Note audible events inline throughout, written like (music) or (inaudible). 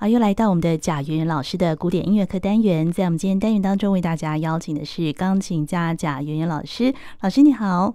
好，又来到我们的贾圆圆老师的古典音乐课单元，在我们今天单元当中，为大家邀请的是钢琴家贾圆圆老师。老师你好，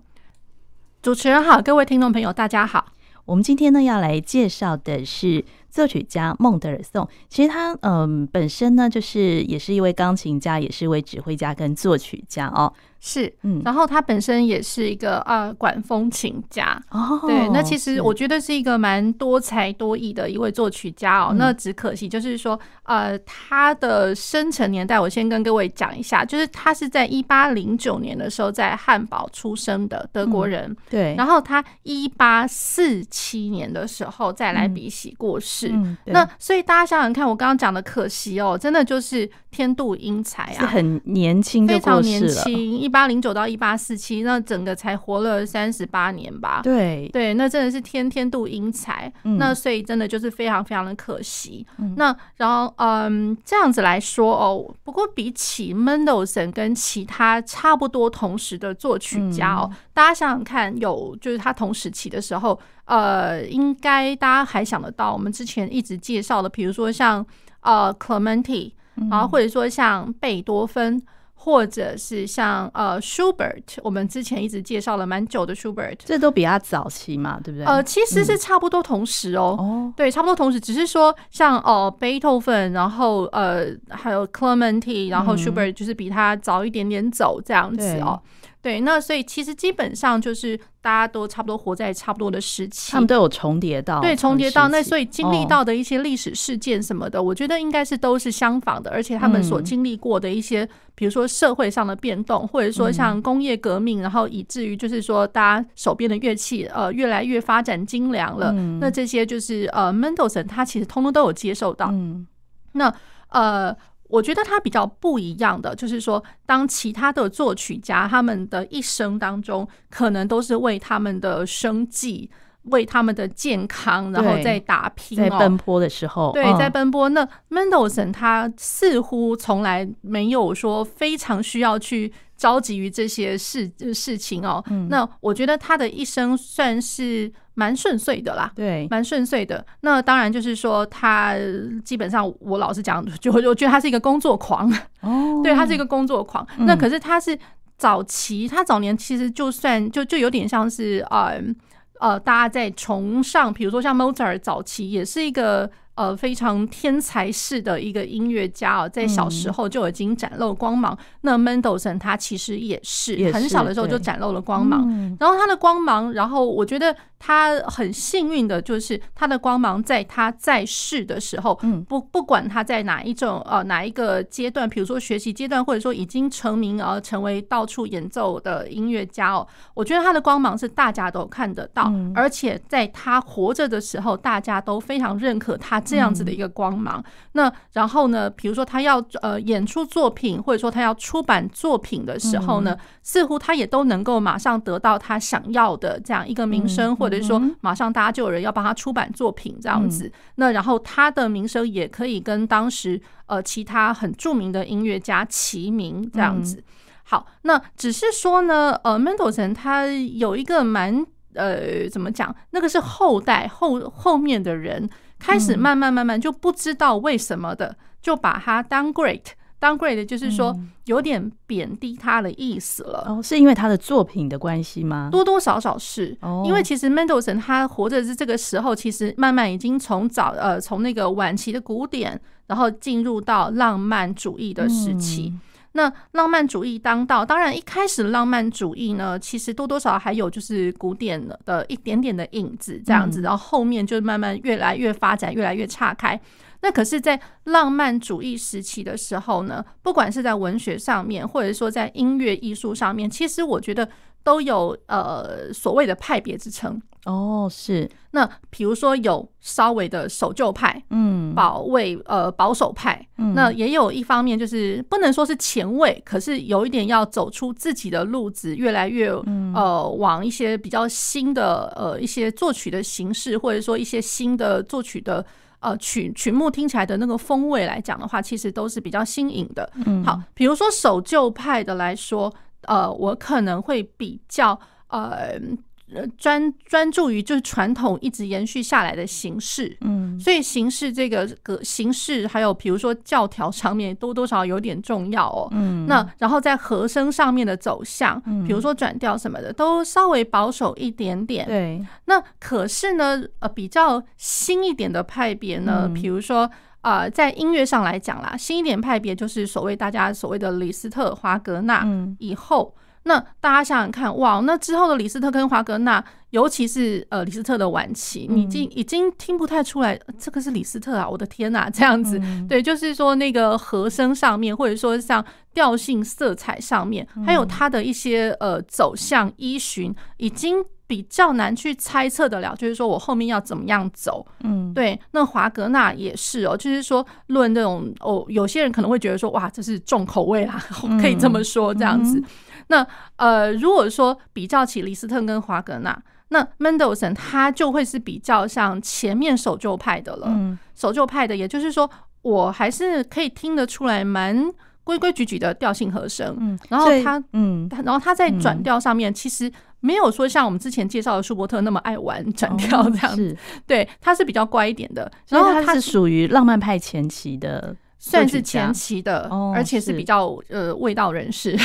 主持人好，各位听众朋友大家好。我们今天呢要来介绍的是作曲家孟德尔颂。其实他嗯本身呢就是也是一位钢琴家，也是一位指挥家跟作曲家哦。是，嗯，然后他本身也是一个呃管风琴家。哦，对，那其实我觉得是一个蛮多才多艺的一位作曲家哦。那只可惜就是说，呃，他的生辰年代我先跟各位讲一下，就是他是在一八零九年的时候在汉堡出生的德国人，对，然后他一八四七年的时候在莱比锡过世，那所以大家想想看，我刚刚讲的可惜哦，真的就是天妒英才啊，是很年轻非常年轻一。八零九到一八四七，那整个才活了三十八年吧？对对，那真的是天天妒英才，嗯，那所以真的就是非常非常的可惜。嗯，那然后嗯，这样子来说哦，不过比起 Mendelssohn 跟其他差不多同时的作曲家哦，嗯，大家想想看，有就是他同时期的时候，呃，应该大家还想得到，我们之前一直介绍的，比如说像呃 Clementi，然后或者说像贝多芬。或者是像呃，Schubert，我们之前一直介绍了蛮久的 Schubert，这都比较早期嘛，对不对？呃，其实是差不多同时哦，哦，对，差不多同时，只是说像哦，贝多芬，然后呃，还有 Clementi，然后 Schubert 就是比他早一点点走这样子哦。对，那所以其实基本上就是大家都差不多活在差不多的时期，他们都有重叠到，对，重叠到那，所以经历到的一些历史事件什么的，我觉得应该是都是相仿的，而且他们所经历过的一些，比如说社会上的变动，或者说像工业革命，然后以至于就是说大家手边的乐器呃越来越发展精良了，那这些就是呃 Mendelssohn 他其实通通都有接受到，那呃。我觉得他比较不一样的，就是说，当其他的作曲家他们的一生当中，可能都是为他们的生计、为他们的健康，然后在打拼、在奔波的时候，对，在奔波。那 Mendelssohn 他似乎从来没有说非常需要去着急于这些事事情哦。那我觉得他的一生算是。蛮顺遂的啦，对，蛮顺遂的。那当然就是说，他基本上我老实讲，就我觉得他是一个工作狂。哦，(laughs) 对，他是一个工作狂。那可是他是早期，他早年其实就算就就有点像是呃呃，大家在崇尚，比如说像 Mozart 早期也是一个。呃，非常天才式的一个音乐家哦，在小时候就已经展露光芒。那 Mendelssohn 他其实也是很小的时候就展露了光芒。然后他的光芒，然后我觉得他很幸运的就是他的光芒在他在世的时候，不不管他在哪一种呃哪一个阶段，比如说学习阶段，或者说已经成名而成为到处演奏的音乐家哦，我觉得他的光芒是大家都看得到，而且在他活着的时候，大家都非常认可他。这样子的一个光芒，那然后呢，比如说他要呃演出作品，或者说他要出版作品的时候呢，似乎他也都能够马上得到他想要的这样一个名声，或者说马上大家就有人要帮他出版作品这样子。那然后他的名声也可以跟当时呃其他很著名的音乐家齐名这样子。好，那只是说呢，呃，Mendelssohn 他有一个蛮呃怎么讲，那个是后代后后面的人。开始慢慢慢慢就不知道为什么的，就把它 downgrade，downgrade 就是说有点贬低他的意思了。哦，是因为他的作品的关系吗？多多少少是。因为其实 Mendelssohn 他活着是这个时候，其实慢慢已经从早呃从那个晚期的古典，然后进入到浪漫主义的时期。那浪漫主义当道，当然一开始浪漫主义呢，其实多多少少还有就是古典的一点点的影子这样子，然后后面就慢慢越来越发展，越来越岔开。那可是，在浪漫主义时期的时候呢，不管是在文学上面，或者说在音乐艺术上面，其实我觉得都有呃所谓的派别之称。哦，是。那比如说有稍微的守旧派，嗯，保卫呃保守派，那也有一方面就是不能说是前卫，可是有一点要走出自己的路子，越来越呃往一些比较新的呃一些作曲的形式，或者说一些新的作曲的。呃，曲曲目听起来的那个风味来讲的话，其实都是比较新颖的。嗯，好，比如说守旧派的来说，呃，我可能会比较呃呃专专注于就是传统一直延续下来的形式，嗯，所以形式这个个形式还有比如说教条上面多多少少有点重要哦，嗯，那然后在和声上面的走向，比如说转调什么的都稍微保守一点点，对。那可是呢，呃，比较新一点的派别呢，比如说。呃，在音乐上来讲啦，新一点派别就是所谓大家所谓的李斯特、华格纳以后，嗯、那大家想想看，哇，那之后的李斯特跟华格纳，尤其是呃李斯特的晚期，你已经已经听不太出来这个是李斯特啊，我的天呐，(laughs) 这样子，嗯、对，就是说那个和声上面，或者说像调性、色彩上面，还有它的一些呃走向依循，已经。比较难去猜测得了，就是说我后面要怎么样走，嗯，对。那华格纳也是哦，就是说论这种哦，有些人可能会觉得说，哇，这是重口味啦，(laughs) 可以这么说这样子。那呃，如果说比较起李斯特跟华格纳，那 Mendelssohn 他就会是比较像前面守旧派的了，守旧派的，也就是说，我还是可以听得出来蛮规规矩矩的调性和声，然后他，嗯，然后他在转调上面其实。没有说像我们之前介绍的舒伯特那么爱玩转调这样子，对，他是比较乖一点的。然后他是属于浪漫派前期的，算是前期的，而且是比较呃味道人士。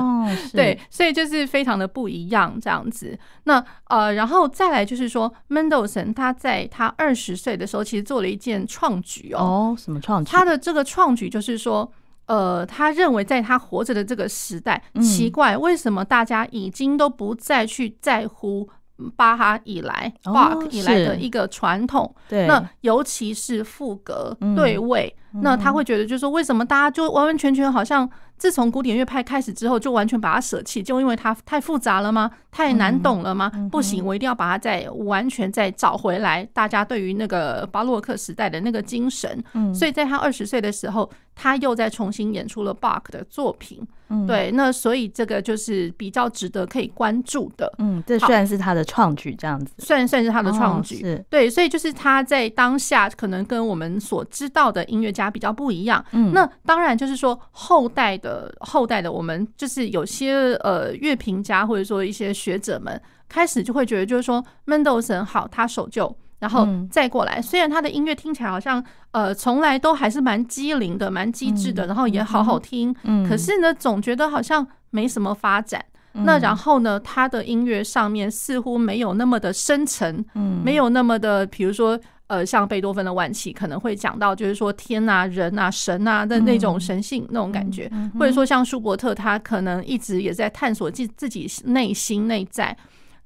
(laughs) 对，所以就是非常的不一样这样子。那呃，然后再来就是说，Mendelssohn 他在他二十岁的时候，其实做了一件创举哦。什么创举？他的这个创举就是说。呃，他认为在他活着的这个时代，奇怪，为什么大家已经都不再去在乎巴哈以来、Bach 以来的一个传统？对，那尤其是赋格对位，那他会觉得就是说，为什么大家就完完全全好像自从古典乐派开始之后，就完全把它舍弃，就因为它太复杂了吗？太难懂了吗？不行，我一定要把它再完全再找回来。大家对于那个巴洛克时代的那个精神，所以在他二十岁的时候。他又再重新演出了 Bach 的作品，嗯，对，那所以这个就是比较值得可以关注的，嗯，这虽然是他的创举，这样子，算算是他的创举，是。对，所以就是他在当下可能跟我们所知道的音乐家比较不一样，嗯，那当然就是说后代的后代的我们就是有些呃乐评家或者说一些学者们开始就会觉得就是说 Mendelssohn 好，他守旧。然后再过来，虽然他的音乐听起来好像呃从来都还是蛮机灵的、蛮机智的，然后也好好听，可是呢，总觉得好像没什么发展。那然后呢，他的音乐上面似乎没有那么的深沉，没有那么的，比如说呃，像贝多芬的晚期可能会讲到，就是说天啊、人啊、神啊的那种神性那种感觉，或者说像舒伯特，他可能一直也在探索自自己内心内在。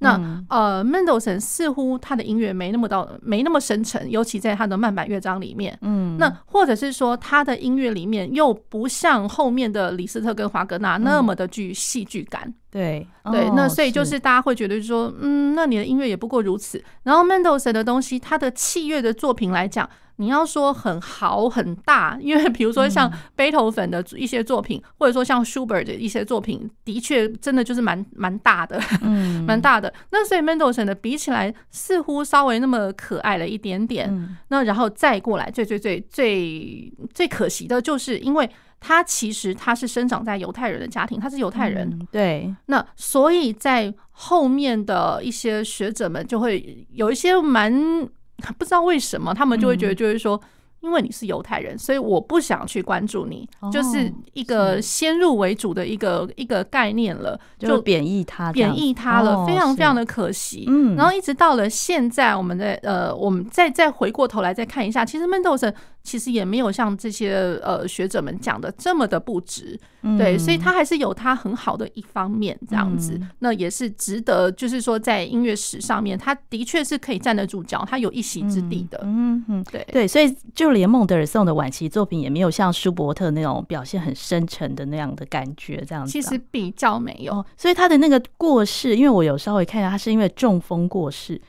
那呃，Mendelssohn 似乎他的音乐没那么到，没那么深沉，尤其在他的慢板乐章里面。嗯，那或者是说他的音乐里面又不像后面的李斯特跟华格纳那么的具戏剧感。对对，那所以就是大家会觉得说，嗯，那你的音乐也不过如此。然后 Mendelssohn 的东西，他的器乐的作品来讲。你要说很豪很大，因为比如说像贝多芬的一些作品，嗯、或者说像 Schubert 的一些作品，的确真的就是蛮蛮大的，嗯，蛮大的。那所以 Mendelssohn 的比起来，似乎稍微那么可爱了一点点。嗯、那然后再过来，最最最最最可惜的就是，因为他其实他是生长在犹太人的家庭，他是犹太人，嗯、对。那所以在后面的一些学者们就会有一些蛮。不知道为什么，他们就会觉得，就是说，因为你是犹太人，所以我不想去关注你，就是一个先入为主的一个一个概念了，就贬义他，贬义他了，非常非常的可惜。嗯，然后一直到了现在，我们的呃，我们再再回过头来再看一下，其实门德尔森。其实也没有像这些呃学者们讲的这么的不值，对，所以他还是有他很好的一方面这样子，那也是值得，就是说在音乐史上面，他的确是可以站得住脚，他有一席之地的，嗯嗯，对。对，所以就连孟德尔颂的晚期作品也没有像舒伯特那种表现很深沉的那样的感觉，这样子，其实比较没有，所以他的那个过世，因为我有稍微看一下，他是因为中风过世，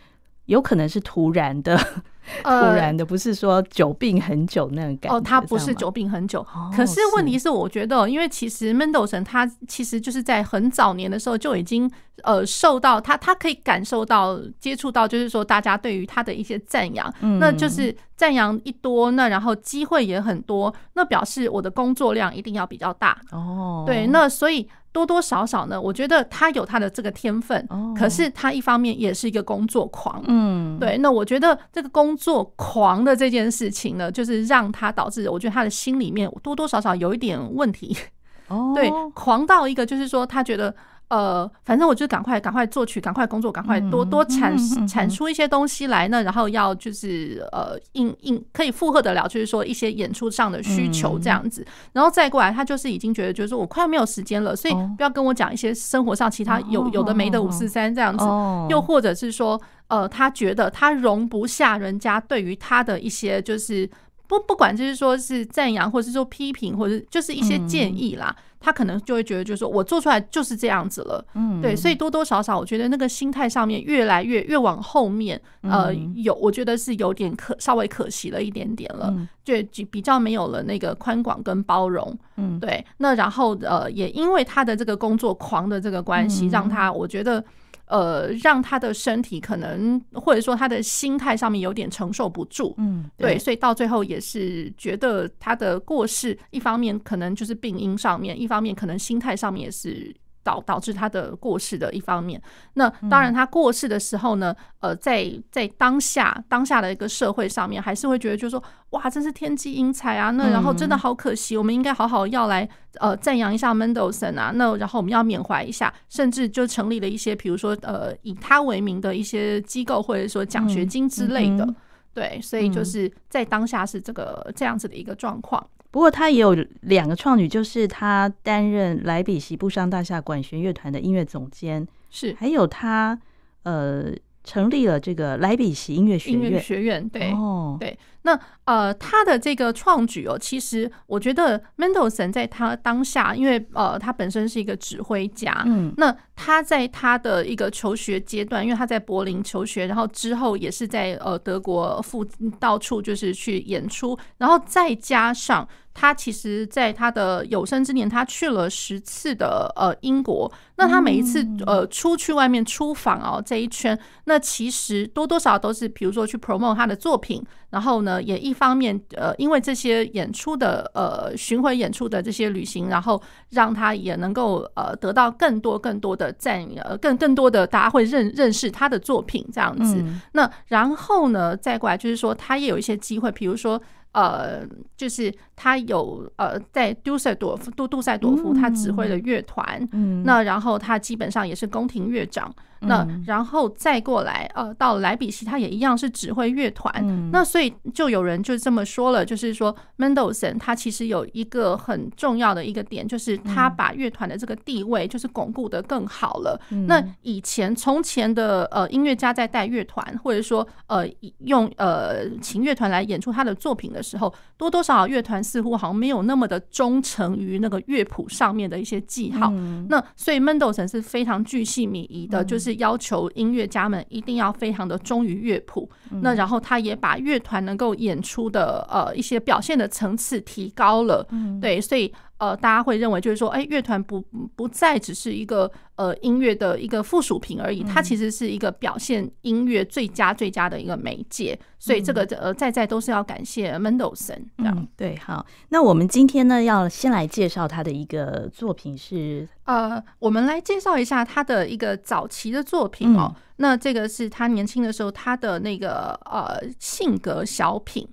有可能是突然的。(laughs) 突然的，不是说久病很久那种感觉。哦，他不是久病很久，哦、可是问题是，我觉得，因为其实 Mendelssohn 他其实就是在很早年的时候就已经呃受到他，他可以感受到、接触到，就是说大家对于他的一些赞扬，嗯、那就是赞扬一多，那然后机会也很多，那表示我的工作量一定要比较大哦。对，那所以。多多少少呢，我觉得他有他的这个天分，可是他一方面也是一个工作狂，嗯，对。那我觉得这个工作狂的这件事情呢，就是让他导致，我觉得他的心里面多多少少有一点问题，(laughs) 哦，对，狂到一个就是说他觉得。呃，反正我就赶快赶快作曲，赶快工作，赶快多多产产出一些东西来呢，然后要就是呃，应应可以负荷得了，就是说一些演出上的需求这样子，然后再过来，他就是已经觉得就是说我快没有时间了，所以不要跟我讲一些生活上其他有有的没的五四三这样子，又或者是说呃，他觉得他容不下人家对于他的一些就是。不不管就是说是赞扬，或者是说批评，或者就是一些建议啦，他可能就会觉得，就是说我做出来就是这样子了，嗯，对，所以多多少少，我觉得那个心态上面越来越越往后面，呃，有我觉得是有点可稍微可惜了一点点了，就比较没有了那个宽广跟包容，嗯，对，那然后呃，也因为他的这个工作狂的这个关系，让他我觉得。呃，让他的身体可能或者说他的心态上面有点承受不住，嗯，对，所以到最后也是觉得他的过世，一方面可能就是病因上面，一方面可能心态上面也是。导导致他的过世的一方面，那当然他过世的时候呢，呃，在在当下当下的一个社会上面，还是会觉得就是说，哇，真是天机英才啊！那然后真的好可惜，我们应该好好要来呃赞扬一下 Mendelssohn 啊，那然后我们要缅怀一下，甚至就成立了一些，比如说呃以他为名的一些机构，或者说奖学金之类的，对，所以就是在当下是这个这样子的一个状况。不过他也有两个创举，就是他担任莱比锡布商大厦管弦乐团的音乐总监，是还有他呃成立了这个莱比锡音乐学院。学院对哦对，那呃他的这个创举哦，其实我觉得 Mendelssohn 在他当下，因为呃他本身是一个指挥家，嗯，那他在他的一个求学阶段，因为他在柏林求学，然后之后也是在呃德国附到处就是去演出，然后再加上。他其实，在他的有生之年，他去了十次的呃英国。那他每一次呃出去外面出访哦这一圈，那其实多多少少都是比如说去 promote 他的作品，然后呢也一方面呃因为这些演出的呃巡回演出的这些旅行，然后让他也能够呃得到更多更多的赞呃更更多的大家会认认识他的作品这样子。那然后呢再过来就是说他也有一些机会，比如说。呃，就是他有呃，在杜塞多夫杜杜塞多夫，他指挥了乐团，嗯，那然后他基本上也是宫廷乐长。那然后再过来，呃，到莱比锡，他也一样是指挥乐团。那所以就有人就这么说了，就是说 Mendelssohn 他其实有一个很重要的一个点，就是他把乐团的这个地位就是巩固的更好了。那以前从前的呃音乐家在带乐团，或者说呃用呃请乐团来演出他的作品的时候，多多少少乐团似乎好像没有那么的忠诚于那个乐谱上面的一些记号。那所以 Mendelssohn 是非常巨细靡遗的，就是。要求音乐家们一定要非常的忠于乐谱，那然后他也把乐团能够演出的呃一些表现的层次提高了，对，所以。呃，大家会认为就是说，哎，乐团不不再只是一个呃音乐的一个附属品而已，它其实是一个表现音乐最佳最佳的一个媒介。所以这个呃在在都是要感谢 Mendelssohn 这样。嗯，对，好，那我们今天呢要先来介绍他的一个作品是呃，我们来介绍一下他的一个早期的作品哦。那这个是他年轻的时候他的那个呃性格小品。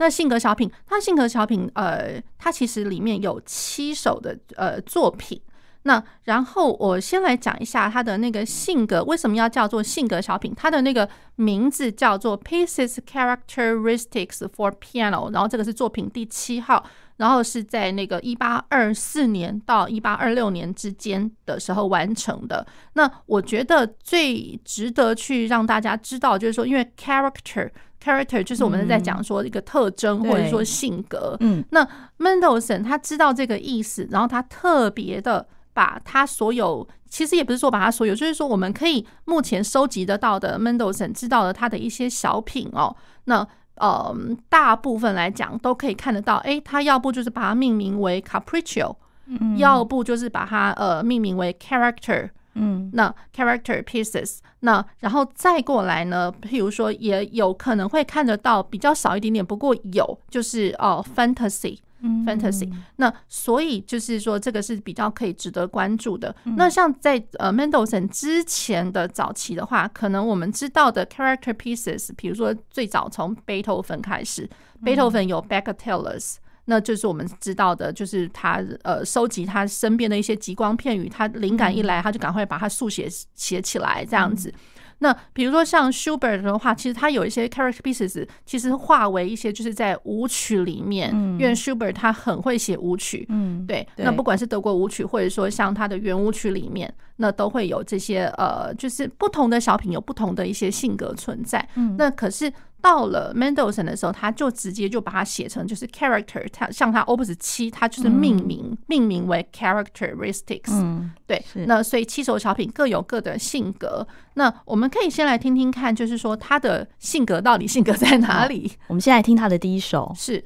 那性格小品，它性格小品，呃，它其实里面有七首的呃作品。那然后我先来讲一下它的那个性格为什么要叫做性格小品，它的那个名字叫做 Pieces Characteristics for Piano，然后这个是作品第七号，然后是在那个一八二四年到一八二六年之间的时候完成的。那我觉得最值得去让大家知道，就是说，因为 character。Character 就是我们在讲说一个特征或者说性格。嗯，那 Mendelssohn 他知道这个意思，然后他特别的。把他所有，其实也不是说把他所有，就是说我们可以目前收集得到的 Mendelssohn 知道的他的一些小品哦，那呃大部分来讲都可以看得到，诶，他要不就是把它命名为 Capriccio，嗯，要不就是把它呃命名为 Character。嗯，那 character pieces，那然后再过来呢，譬如说也有可能会看得到比较少一点点，不过有就是哦，fantasy，嗯，fantasy，那所以就是说这个是比较可以值得关注的。嗯、那像在呃 Mendelssohn 之前的早期的话，可能我们知道的 character pieces，比如说最早从贝多芬开始，贝多芬有 Bagatelles。那就是我们知道的，就是他呃收集他身边的一些极光片语，他灵感一来，他就赶快把它速写写起来这样子。那比如说像 Schubert 的话，其实他有一些 character pieces，其实化为一些就是在舞曲里面，因为 Schubert 他很会写舞曲，嗯，对。那不管是德国舞曲，或者说像他的圆舞曲里面，那都会有这些呃，就是不同的小品有不同的一些性格存在。那可是。到了 Mendelssohn 的时候，他就直接就把它写成就是 character，他像他 Opus 七，他就是命名、嗯、命名为 characteristics，嗯，对，那所以七首小品各有各的性格。那我们可以先来听听看，就是说他的性格到底性格在哪里？我们先来听他的第一首，是。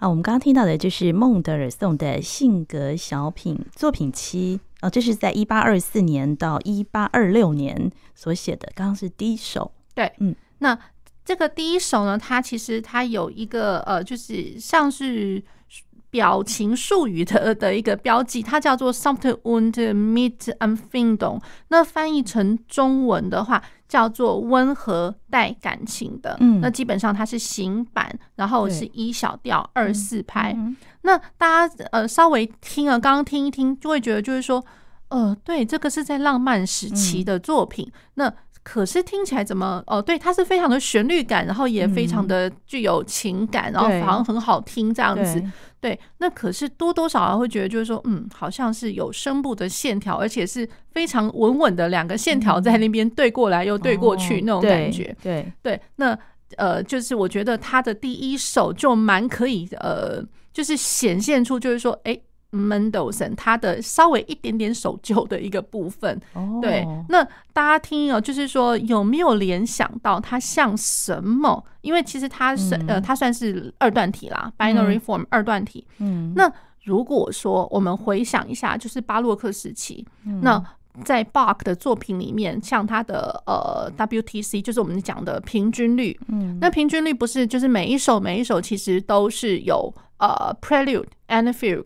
啊，我们刚刚听到的就是孟德尔颂的性格小品作品七，哦，这是在一八二四年到一八二六年所写的。刚刚是第一首，对，嗯，那这个第一首呢，它其实它有一个呃，就是像是。表情术语的的一个标记，它叫做 “sanft und mit Empfindung”。那翻译成中文的话，叫做“温和带感情的”。嗯，那基本上它是行板，然后是一小调二四拍。那大家呃稍微听了，刚刚听一听，就会觉得就是说，呃，对，这个是在浪漫时期的作品。那可是听起来怎么哦？对，它是非常的旋律感，然后也非常的具有情感，然后好像很好听这样子。对，那可是多多少少会觉得，就是说，嗯，好像是有声部的线条，而且是非常稳稳的两个线条在那边对过来又对过去那种感觉。对对，对，那呃，就是我觉得他的第一首就蛮可以，呃，就是显现出就是说，哎、欸。Mendelssohn 他的稍微一点点守旧的一个部分，oh. 对，那大家听哦，就是说有没有联想到它像什么？因为其实它是、嗯、呃，它算是二段体啦、嗯、，binary form 二段体。嗯，那如果说我们回想一下，就是巴洛克时期，嗯、那在 Bach 的作品里面，像他的呃 WTC，就是我们讲的平均律。嗯，那平均律不是就是每一首每一首其实都是有呃 Prelude and Fugue。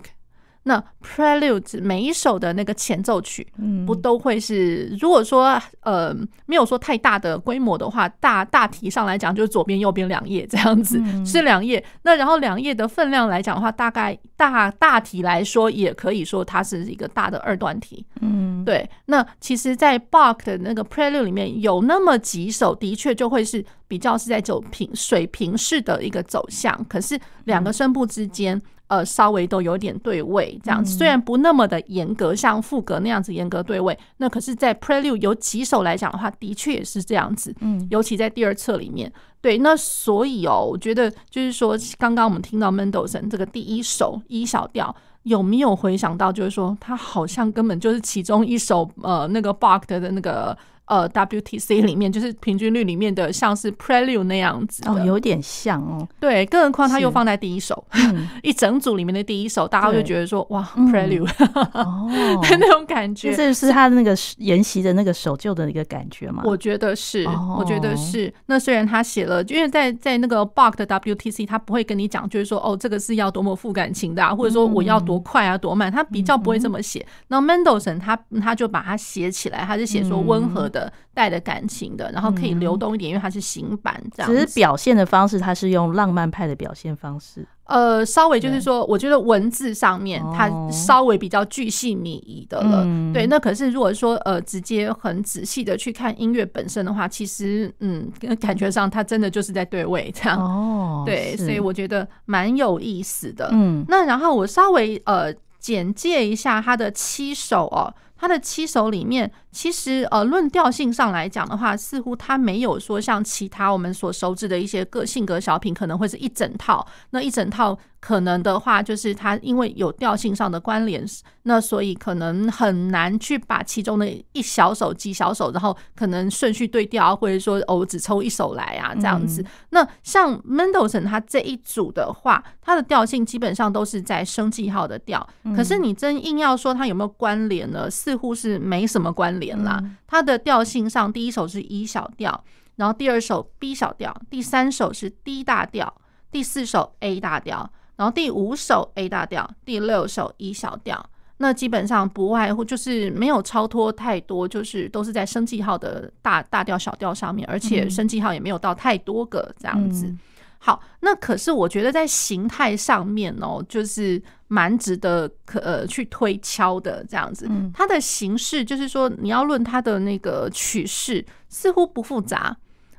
那 Prelude 每一首的那个前奏曲，不都会是？如果说呃没有说太大的规模的话，大大体上来讲就是左边右边两页这样子，是两页。那然后两页的分量来讲的话，大概大大体来说也可以说它是一个大的二段体。嗯，对。那其实，在 Bach 的那个 Prelude 里面有那么几首，的确就会是比较是在走平水平式的一个走向，可是两个声部之间。呃，稍微都有点对位，这样子虽然不那么的严格，像副歌那样子严格对位，那可是，在 Prelude 有几首来讲的话，的确也是这样子。嗯，尤其在第二册里面，对，那所以哦，我觉得就是说，刚刚我们听到 Mendelssohn 这个第一首 E 小调，有没有回想到，就是说，他好像根本就是其中一首呃，那个 Bach 的那个。呃，WTC 里面就是平均率里面的，像是 Prelude 那样子哦，有点像哦。对，更何况它又放在第一首，嗯、(laughs) 一整组里面的第一首，大家就觉得说哇，Prelude 哦，(laughs) 那种感觉，这是他的那个沿袭的那个守旧的一个感觉吗？我觉得是，哦、我觉得是。那虽然他写了，因为在在那个 Bach 的 WTC，他不会跟你讲，就是说哦，这个是要多么富感情的，啊，或者说我要多快啊，多慢，他比较不会这么写。那、嗯、Mendelssohn 他他就把它写起来，他是写说温和的。带的感情的，然后可以流动一点，因为它是行版这样。只是表现的方式，它是用浪漫派的表现方式。呃，稍微就是说，我觉得文字上面它稍微比较巨细靡遗的了。对，那可是如果说呃，直接很仔细的去看音乐本身的话，其实嗯，感觉上它真的就是在对位这样。哦，(laughs) 对，所以我觉得蛮有意思的。嗯，那然后我稍微呃简介一下它的七首哦。它的七首里面，其实呃，论调性上来讲的话，似乎它没有说像其他我们所熟知的一些个性格小品，可能会是一整套，那一整套。可能的话，就是它因为有调性上的关联，那所以可能很难去把其中的一小首、几小首，然后可能顺序对调，或者说哦，只抽一首来啊，这样子。那像 Mendelssohn 他这一组的话，它的调性基本上都是在升记号的调。可是你真硬要说它有没有关联呢？似乎是没什么关联啦。它的调性上，第一首是 E 小调，然后第二首 B 小调，第三首是 D 大调，第四首 A 大调。然后第五首 A 大调，第六首 E 小调，那基本上不外乎就是没有超脱太多，就是都是在升记号的大大调小调上面，而且升记号也没有到太多个这样子。嗯、好，那可是我觉得在形态上面哦，就是蛮值得可呃去推敲的这样子。它的形式就是说，你要论它的那个曲式，似乎不复杂。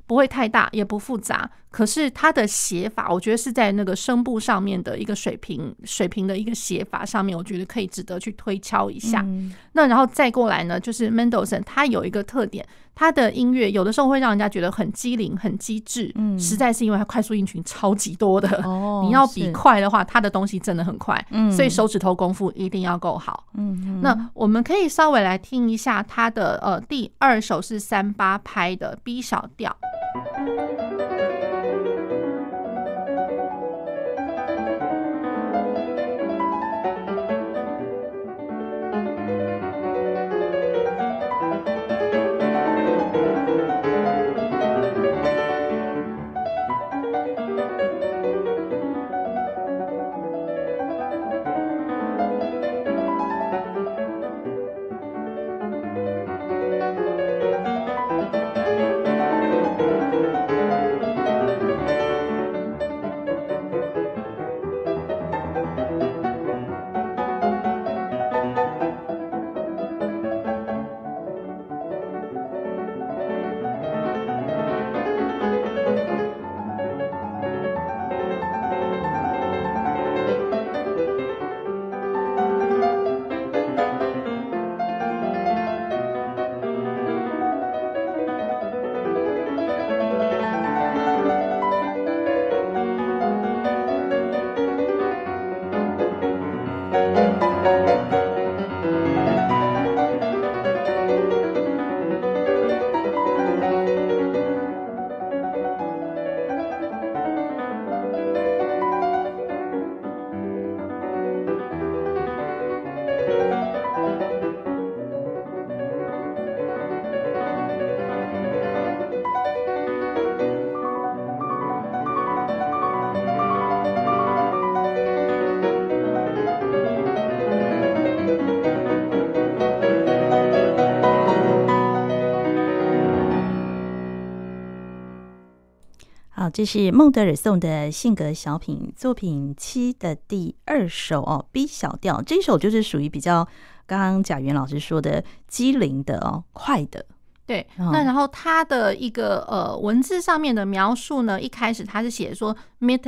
不会太大，也不复杂，可是它的写法，我觉得是在那个声部上面的一个水平水平的一个写法上面，我觉得可以值得去推敲一下。嗯、那然后再过来呢，就是 Mendelssohn 他有一个特点，他的音乐有的时候会让人家觉得很机灵、很机智，嗯，实在是因为他快速音群超级多的。哦，(laughs) 你要比快的话，他的东西真的很快，嗯，所以手指头功夫一定要够好。嗯，那我们可以稍微来听一下他的呃第二首是三八拍的 B 小调。好，这是孟德尔颂的性格小品作品七的第二首哦，B 小调。这一首就是属于比较刚刚贾元老师说的机灵的哦，快的。对，那然后他的一个呃文字上面的描述呢，一开始他是写说 mit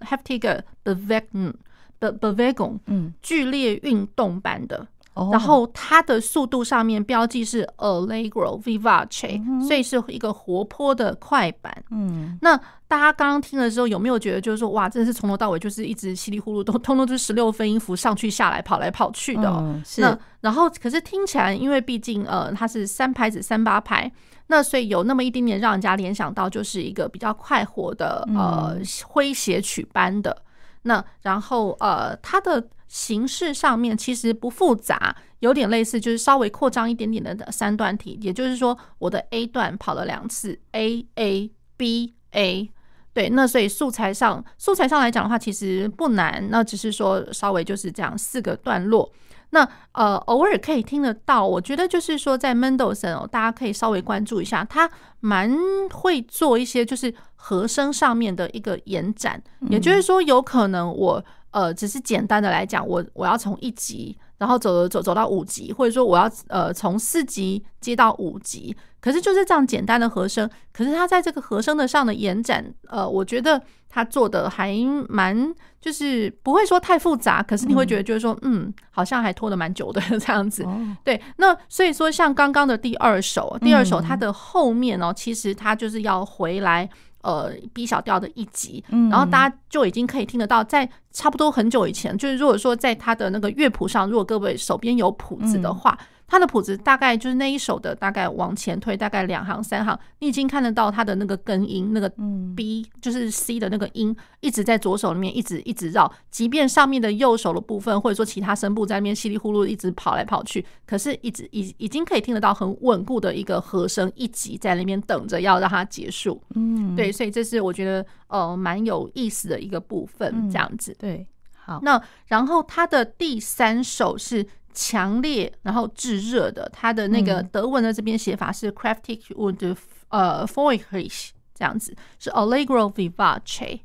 heftiger Bewegung Bewegung，嗯，剧烈运动般的。然后它的速度上面标记是 Allegro vivace，所以是一个活泼的快板。嗯，那大家刚刚听的时候有没有觉得就是说哇，真的是从头到尾就是一直稀里糊涂都通通是十六分音符上去下来跑来跑去的。嗯，是。那然后可是听起来，因为毕竟呃它是三拍子三八拍，那所以有那么一点点让人家联想到就是一个比较快活的呃诙谐曲般的。那然后呃它的。形式上面其实不复杂，有点类似，就是稍微扩张一点点的三段体。也就是说，我的 A 段跑了两次，A A B A，对，那所以素材上素材上来讲的话，其实不难，那只是说稍微就是这样四个段落。那呃，偶尔可以听得到，我觉得就是说在 Mendelssohn 哦，大家可以稍微关注一下，他蛮会做一些就是和声上面的一个延展，也就是说，有可能我。呃，只是简单的来讲，我我要从一级，然后走走走到五级，或者说我要呃从四级接到五级，可是就是这样简单的和声，可是它在这个和声的上的延展，呃，我觉得它做的还蛮，就是不会说太复杂，可是你会觉得就是说，嗯，好像还拖得蛮久的 (laughs) 这样子。对，那所以说像刚刚的第二首，第二首它的后面哦，其实它就是要回来。呃，B 小调的一级，然后大家就已经可以听得到，在差不多很久以前，就是如果说在他的那个乐谱上，如果各位手边有谱子的话。它的谱子大概就是那一首的，大概往前推大概两行三行，你已经看得到它的那个根音，那个 B 就是 C 的那个音，一直在左手里面一直一直绕，即便上面的右手的部分或者说其他声部在那边稀里呼噜一直跑来跑去，可是一直已已经可以听得到很稳固的一个和声一级在那边等着要让它结束。嗯，对，所以这是我觉得呃蛮有意思的一个部分，这样子。对，好，那然后他的第三首是。强烈，然后炙热的，它的那个德文的这边写法是 Kraftig und 呃 feurig 这样子，是 Allegro vivace。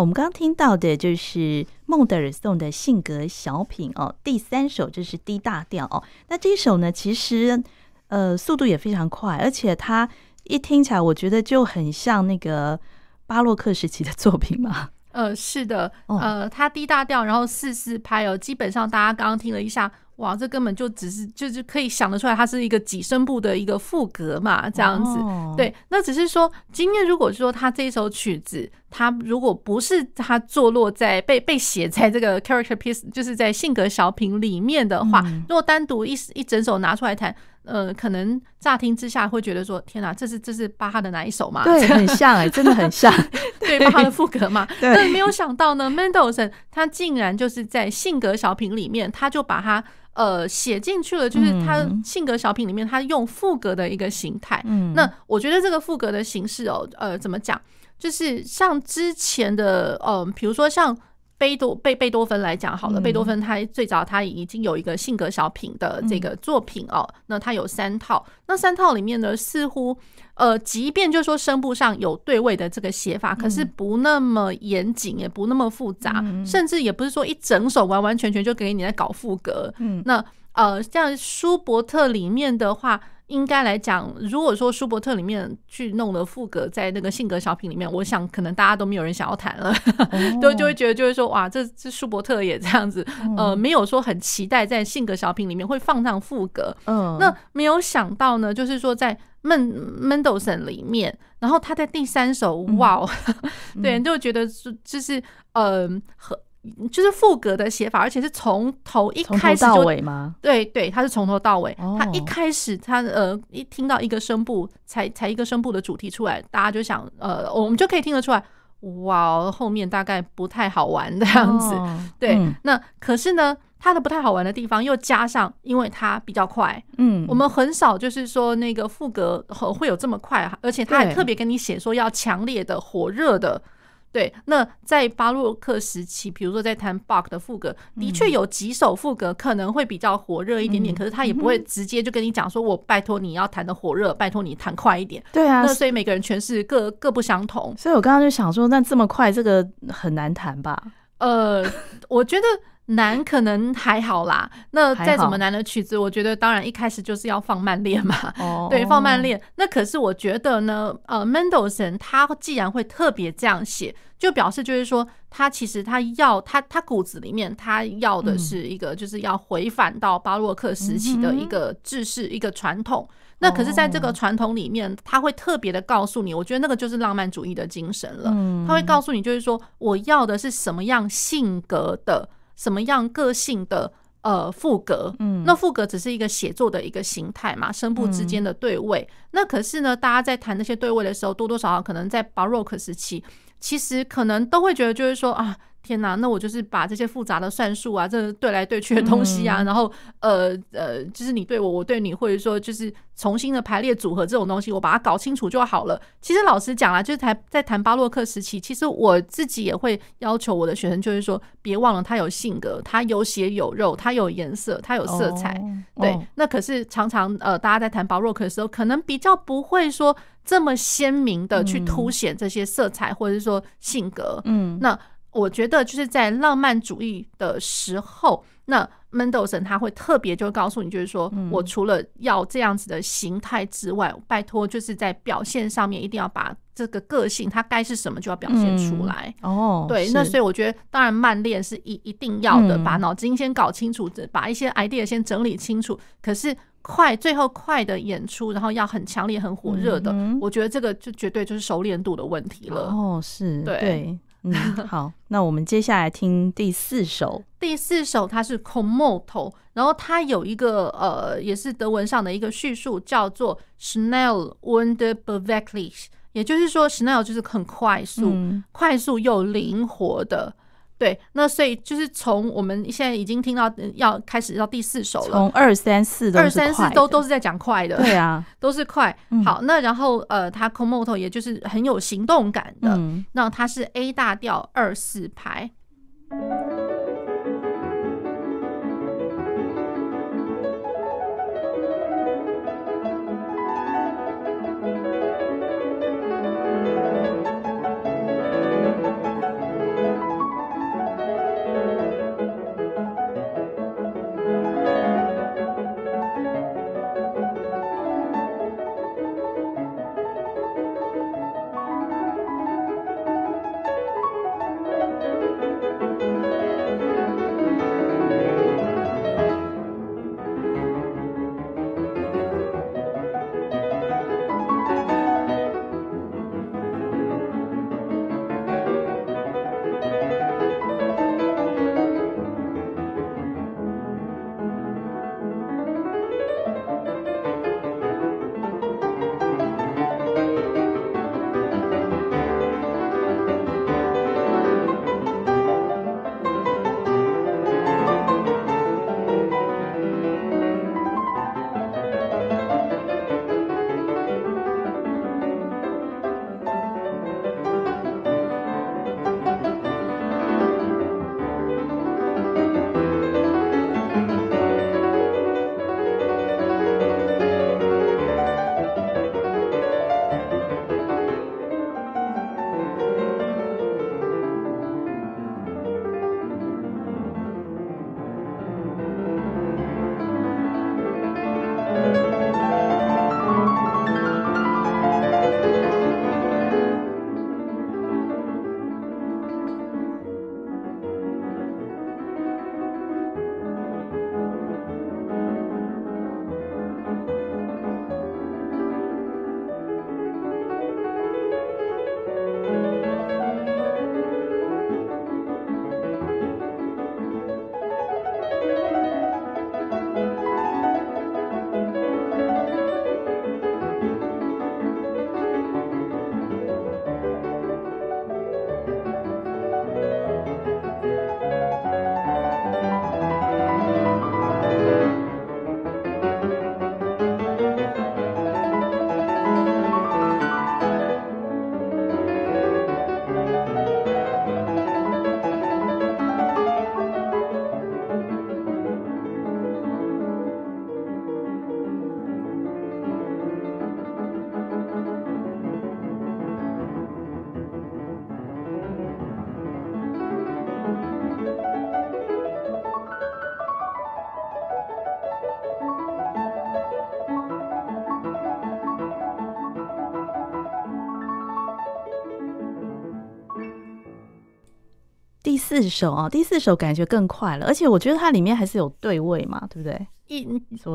我们刚刚听到的就是孟德尔颂的性格小品哦，第三首就是 D 大调哦。那这一首呢，其实呃速度也非常快，而且它一听起来，我觉得就很像那个巴洛克时期的作品嘛。(laughs) 呃，是的，呃，它 D 大调，然后四四拍哦，基本上大家刚刚听了一下。哇，这根本就只是就是可以想得出来，它是一个几声部的一个副格嘛，这样子。Oh. 对，那只是说，今天如果说他这一首曲子，他如果不是他坐落在被被写在这个 character piece，就是在性格小品里面的话，嗯、如果单独一一整首拿出来弹，呃，可能乍听之下会觉得说，天哪，这是这是巴哈的哪一首嘛？对，(laughs) 很像哎、欸，真的很像，(laughs) 对巴哈的副格嘛。但没有想到呢，Mendelssohn 他竟然就是在性格小品里面，他就把它。呃，写进去了，就是他性格小品里面，他用副格的一个形态。嗯，那我觉得这个副格的形式哦，呃，怎么讲？就是像之前的，呃，比如说像。贝多贝贝多芬来讲好了，贝多芬他最早他已经有一个性格小品的这个作品哦，那他有三套，那三套里面呢，似乎呃，即便就是说声部上有对位的这个写法，可是不那么严谨，也不那么复杂，甚至也不是说一整首完完全全就给你在搞副格。嗯，那呃，像舒伯特里面的话。应该来讲，如果说舒伯特里面去弄了赋格在那个性格小品里面，我想可能大家都没有人想要弹了，(laughs) 都、oh. 就会觉得就是说哇，这这舒伯特也这样子，呃，没有说很期待在性格小品里面会放上赋格。嗯，那没有想到呢，就是说在孟孟德尔颂里面，然后他在第三首哇，(laughs) 对，就觉得是就是呃和。就是副格的写法，而且是从头一开始到尾吗？对对，他是从头到尾。他一开始他呃一听到一个声部，才才一个声部的主题出来，大家就想呃，我们就可以听得出来，哇，后面大概不太好玩的样子。对，那可是呢，他的不太好玩的地方又加上，因为它比较快。嗯，我们很少就是说那个副格会有这么快，而且他还特别跟你写说要强烈的、火热的。对，那在巴洛克时期，比如说在弹 Bach 的赋格，的确有几首赋格可能会比较火热一点点，可是他也不会直接就跟你讲说，我拜托你要弹的火热，拜托你弹快一点。对啊，那所以每个人诠释各各不相同。所以我刚刚就想说，那这么快，这个很难弹吧？呃，我觉得。难可能还好啦，那再怎么难的曲子，我觉得当然一开始就是要放慢练嘛。哦，(laughs) 对，放慢练。那可是我觉得呢，呃，Mendelssohn 他既然会特别这样写，就表示就是说，他其实他要他他骨子里面他要的是一个，就是要回返到巴洛克时期的一个制式、一个传统。那可是在这个传统里面，他会特别的告诉你，我觉得那个就是浪漫主义的精神了。他会告诉你，就是说我要的是什么样性格的。什么样个性的呃副格？嗯，那副格只是一个写作的一个形态嘛，声部之间的对位。嗯、那可是呢，大家在谈那些对位的时候，多多少少可能在 Baroque 时期，其实可能都会觉得就是说啊。天呐，那我就是把这些复杂的算术啊，这对来对去的东西啊，然后呃呃，就是你对我，我对你，或者说就是重新的排列组合这种东西，我把它搞清楚就好了。其实老实讲啊，就是在在谈巴洛克时期，其实我自己也会要求我的学生，就是说别忘了他有性格，他有血有肉，他有颜色，他有色彩。对，那可是常常呃，大家在谈巴洛克的时候，可能比较不会说这么鲜明的去凸显这些色彩，或者是说性格。嗯，那。我觉得就是在浪漫主义的时候，那 Mendelssohn 他会特别就告诉你，就是说我除了要这样子的形态之外，拜托就是在表现上面一定要把这个个性，它该是什么就要表现出来。哦，对，那所以我觉得当然慢练是一一定要的，把脑筋先搞清楚，把一些 idea 先整理清楚。可是快最后快的演出，然后要很强烈、很火热的，我觉得这个就绝对就是熟练度的问题了。哦，是对。嗯，好，那我们接下来听第四首。第四首它是 con molto，然后它有一个呃，也是德文上的一个叙述，叫做 schnell und beweglich，也就是说 schnell 就是很快速，嗯、快速又灵活的。对，那所以就是从我们现在已经听到要开始到第四首了，从二三四的，二三四都都是在讲快的，对啊，(laughs) 都是快。好，那然后呃，他 con molto 也就是很有行动感的，嗯、那它是 A 大调二四拍。四首啊，第四首感觉更快了，而且我觉得它里面还是有对位嘛，对不对？一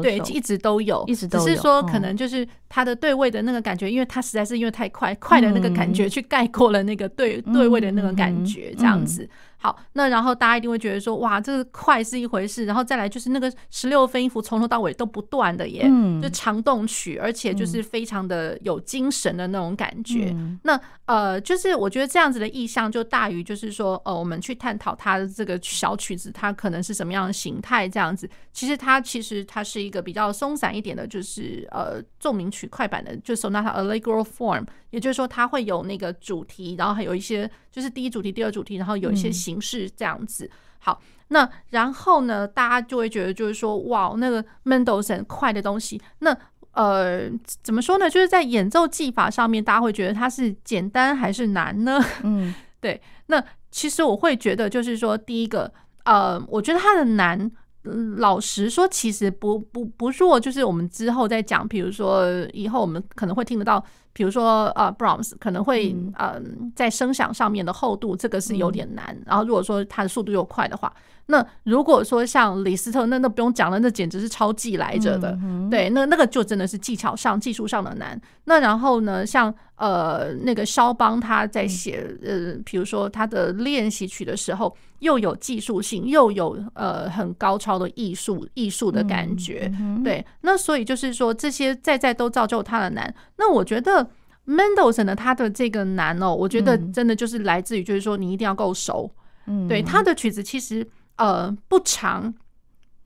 对一直都有，一直都有，只是说可能就是它的对位的那个感觉，因为它实在是因为太快，快的那个感觉去概括了那个对对位的那个感觉，这样子。好，那然后大家一定会觉得说，哇，这个快是一回事，然后再来就是那个十六分音符从头到尾都不断的耶，就长动曲，而且就是非常的有精神的那种感觉。那呃，就是我觉得这样子的意象就大于就是说，呃，我们去探讨它的这个小曲子它可能是什么样的形态这样子。其实它其实它是一个比较松散一点的，就是呃奏鸣曲快板的，就是 Sonata Allegro form。也就是说，它会有那个主题，然后还有一些就是第一主题、第二主题，然后有一些形式这样子。好，那然后呢，大家就会觉得就是说，哇，那个 Mendelssohn 快的东西，那呃，怎么说呢？就是在演奏技法上面，大家会觉得它是简单还是难呢？嗯，(laughs) 对。那其实我会觉得，就是说，第一个，呃，我觉得它的难。老实说，其实不不不弱，就是我们之后再讲，比如说以后我们可能会听得到，比如说呃，Brahms 可能会呃在声响上面的厚度，这个是有点难。然后如果说它的速度又快的话，那如果说像李斯特，那那不用讲了，那简直是超技来着的，对，那那个就真的是技巧上、技术上的难。那然后呢，像呃那个肖邦他在写呃，比如说他的练习曲的时候。又有技术性，又有呃很高超的艺术艺术的感觉，嗯、对。那所以就是说，这些在在都造就他的难。那我觉得 Mendelssohn 的他的这个难哦，我觉得真的就是来自于就是说你一定要够熟，嗯，对。他的曲子其实呃不长，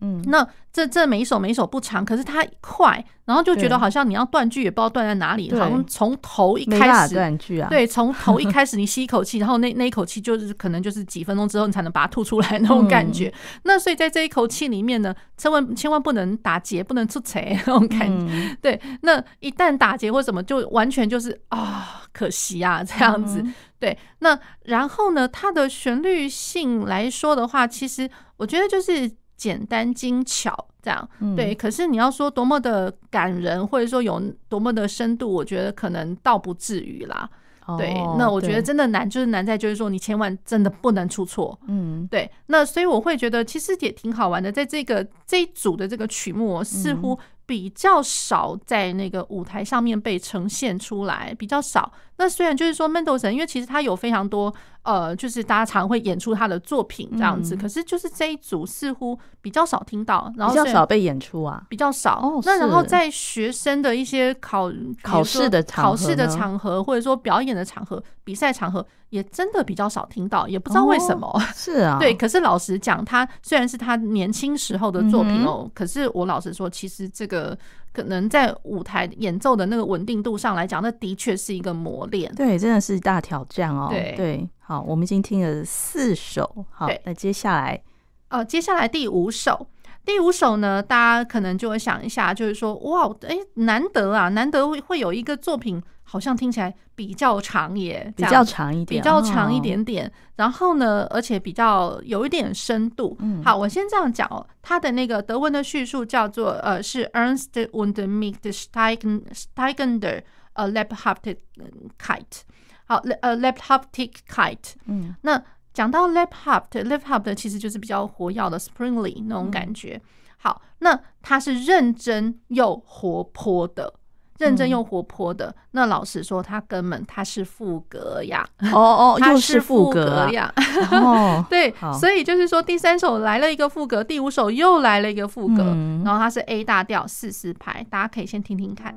嗯，那。这这每一首每一首不长，可是它快，然后就觉得好像你要断句也不知道断在哪里，好像从头一开始断句啊，对，从头一开始你吸一口气，然后那那一口气就是可能就是几分钟之后你才能把它吐出来那种感觉。(laughs) 那所以在这一口气里面呢，千万千万不能打结，不能出彩那种感觉。对，那一旦打结或什么，就完全就是啊，可惜啊这样子。(laughs) 对，那然后呢，它的旋律性来说的话，其实我觉得就是。简单精巧，这样对。可是你要说多么的感人，或者说有多么的深度，我觉得可能倒不至于啦。对，那我觉得真的难，就是难在就是说你千万真的不能出错。嗯，对。那所以我会觉得其实也挺好玩的，在这个这一组的这个曲目似乎比较少在那个舞台上面被呈现出来，比较少。那虽然就是说 Mendelssohn，因为其实他有非常多。呃，就是大家常会演出他的作品这样子，可是就是这一组似乎比较少听到，然后比较少被演出啊，比较少。那然后在学生的一些考考试的考试的场合，或者说表演的场合、比赛场合，也真的比较少听到，也不知道为什么。是啊，(laughs) 对。可是老实讲，他虽然是他年轻时候的作品哦，可是我老实说，其实这个。可能在舞台演奏的那个稳定度上来讲，那的确是一个磨练。对，真的是大挑战哦。对对，好，我们已经听了四首，好，那接下来，呃，接下来第五首，第五首呢，大家可能就会想一下，就是说，哇，哎，难得啊，难得会会有一个作品。好像听起来比较长耶，比较长一点，比较长一点点。然后呢，而且比较有一点深度。好，我先这样讲哦。他的那个德文的叙述叫做呃，是 Ernst und mit steigender 呃 Leibhaftigkeit。好，呃 Leibhaftigkeit。嗯，那讲到 Leibhaft，Leibhaft 其实就是比较活跃的 springly 那种感觉。好，那他是认真又活泼的。认真又活泼的，那老实说，他根本他是副格 (laughs) 呀！哦 (laughs) 哦，他是副格呀！哦，对，所以就是说，第三首来了一个副格，第五首又来了一个副格，然后它是 A 大调四四拍，大家可以先听听看。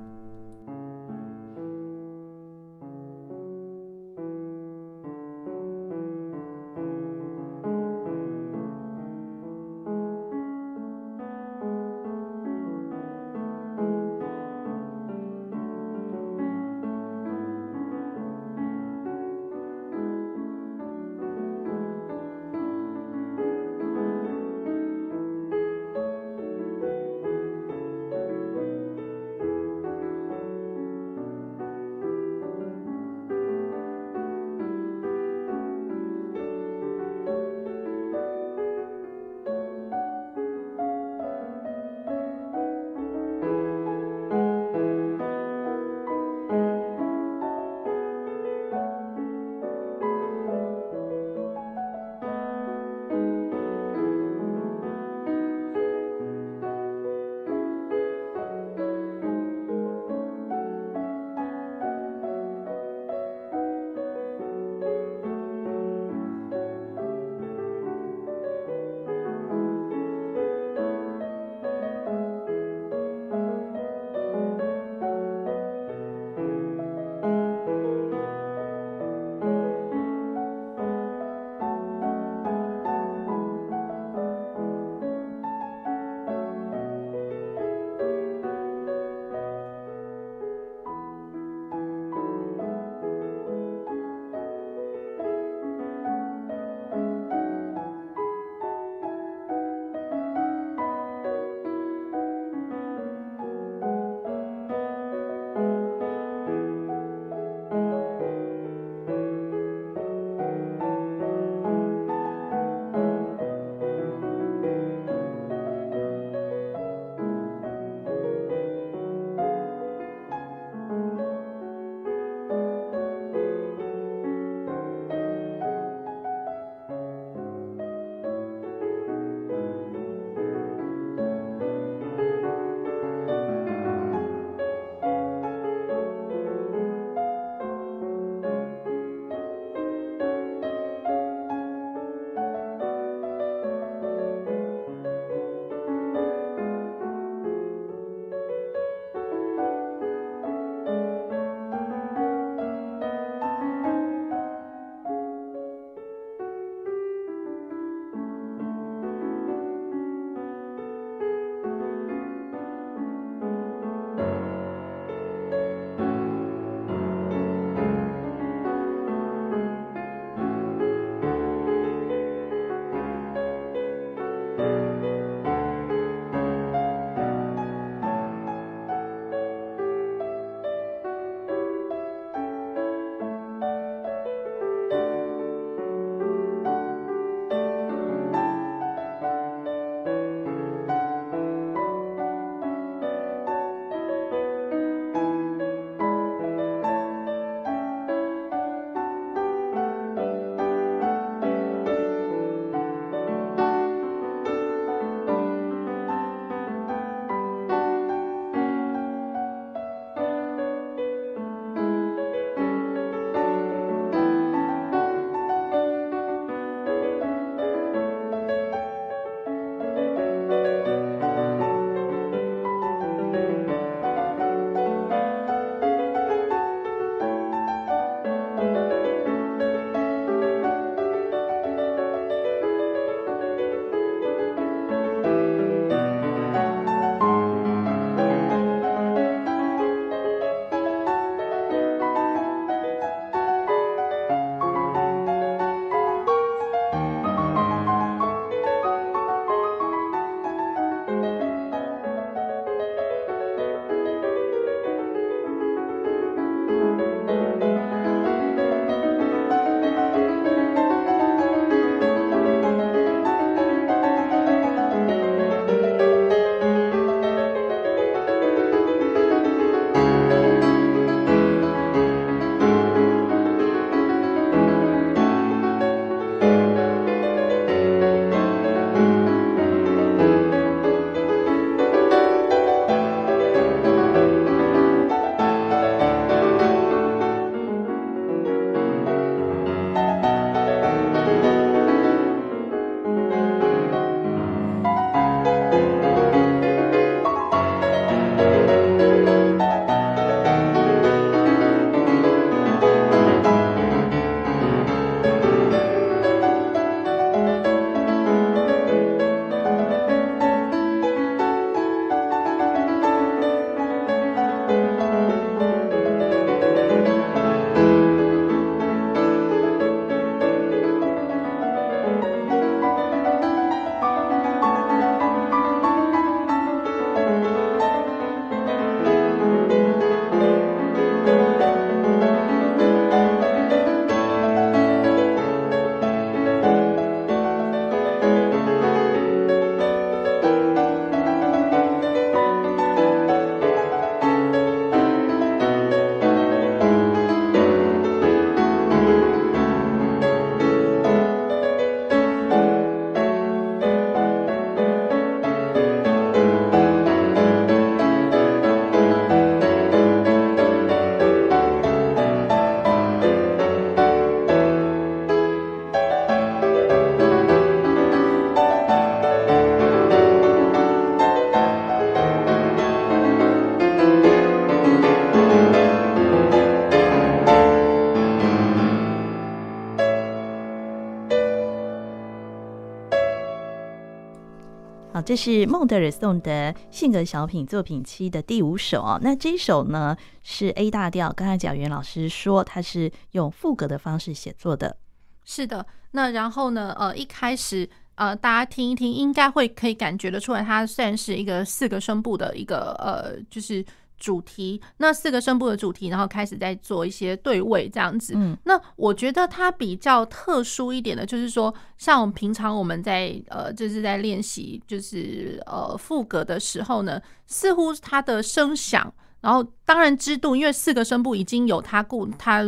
是孟德尔颂的性格小品作品七的第五首哦。那这一首呢是 A 大调，刚才蒋元老师说他是用副格的方式写作的。是的，那然后呢，呃，一开始呃，大家听一听，应该会可以感觉得出来，它算是一个四个声部的一个呃，就是。主题，那四个声部的主题，然后开始在做一些对位这样子。嗯，那我觉得它比较特殊一点的，就是说，像我们平常我们在呃，就是在练习就是呃副格的时候呢，似乎它的声响，然后当然支度，因为四个声部已经有它固它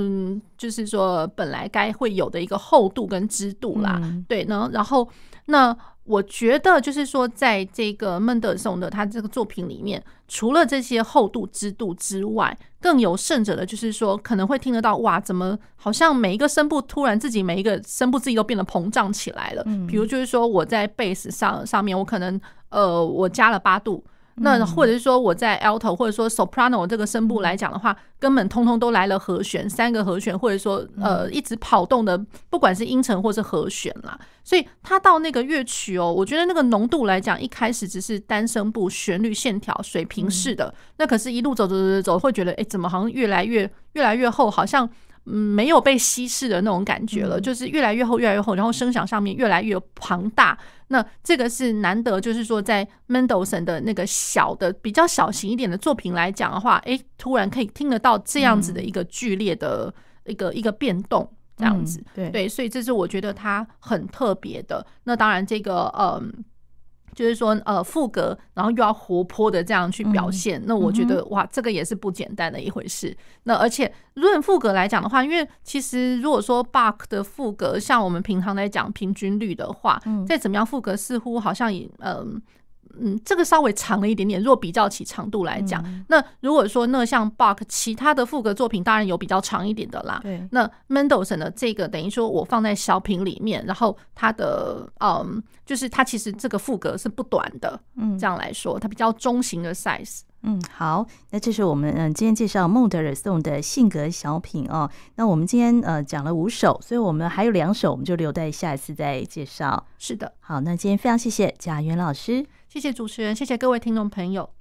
就是说本来该会有的一个厚度跟支度啦。对呢，然后那。我觉得就是说，在这个孟德尔颂的他这个作品里面，除了这些厚度、之度之外，更有甚者的，就是说可能会听得到，哇，怎么好像每一个声部突然自己每一个声部自己都变得膨胀起来了？嗯，比如就是说我在贝斯上上面，我可能呃我加了八度。那或者是说我在 alto 或者说 soprano 这个声部来讲的话，根本通通都来了和弦，三个和弦，或者说呃一直跑动的，不管是音程或是和弦啦。所以它到那个乐曲哦，我觉得那个浓度来讲，一开始只是单声部旋律线条水平式的，那可是一路走走走走，会觉得哎，怎么好像越来越越来越厚，好像。嗯，没有被稀释的那种感觉了，就是越来越厚，越来越厚，然后声响上面越来越庞大。那这个是难得，就是说在 Mendelssohn 的那个小的比较小型一点的作品来讲的话，诶，突然可以听得到这样子的一个剧烈的一个一个变动，这样子，对对，所以这是我觉得它很特别的。那当然，这个嗯。就是说，呃，副格，然后又要活泼的这样去表现，那我觉得哇，这个也是不简单的一回事。那而且论副格来讲的话，因为其实如果说 Buck 的副格，像我们平常来讲平均率的话，再怎么样副格，似乎好像也嗯。嗯，这个稍微长了一点点，若比较起长度来讲，那如果说那像 Bach 其他的副歌作品，当然有比较长一点的啦。对，那 Mendelssohn 的这个等于说我放在小品里面，然后它的嗯，就是它其实这个副歌是不短的，嗯，这样来说它比较中型的 size。嗯，好，那这是我们嗯今天介绍孟德尔颂的性格小品哦。那我们今天呃讲了五首，所以我们还有两首，我们就留待下一次再介绍。是的，好，那今天非常谢谢贾元老师。谢谢主持人谢谢各位听众朋友。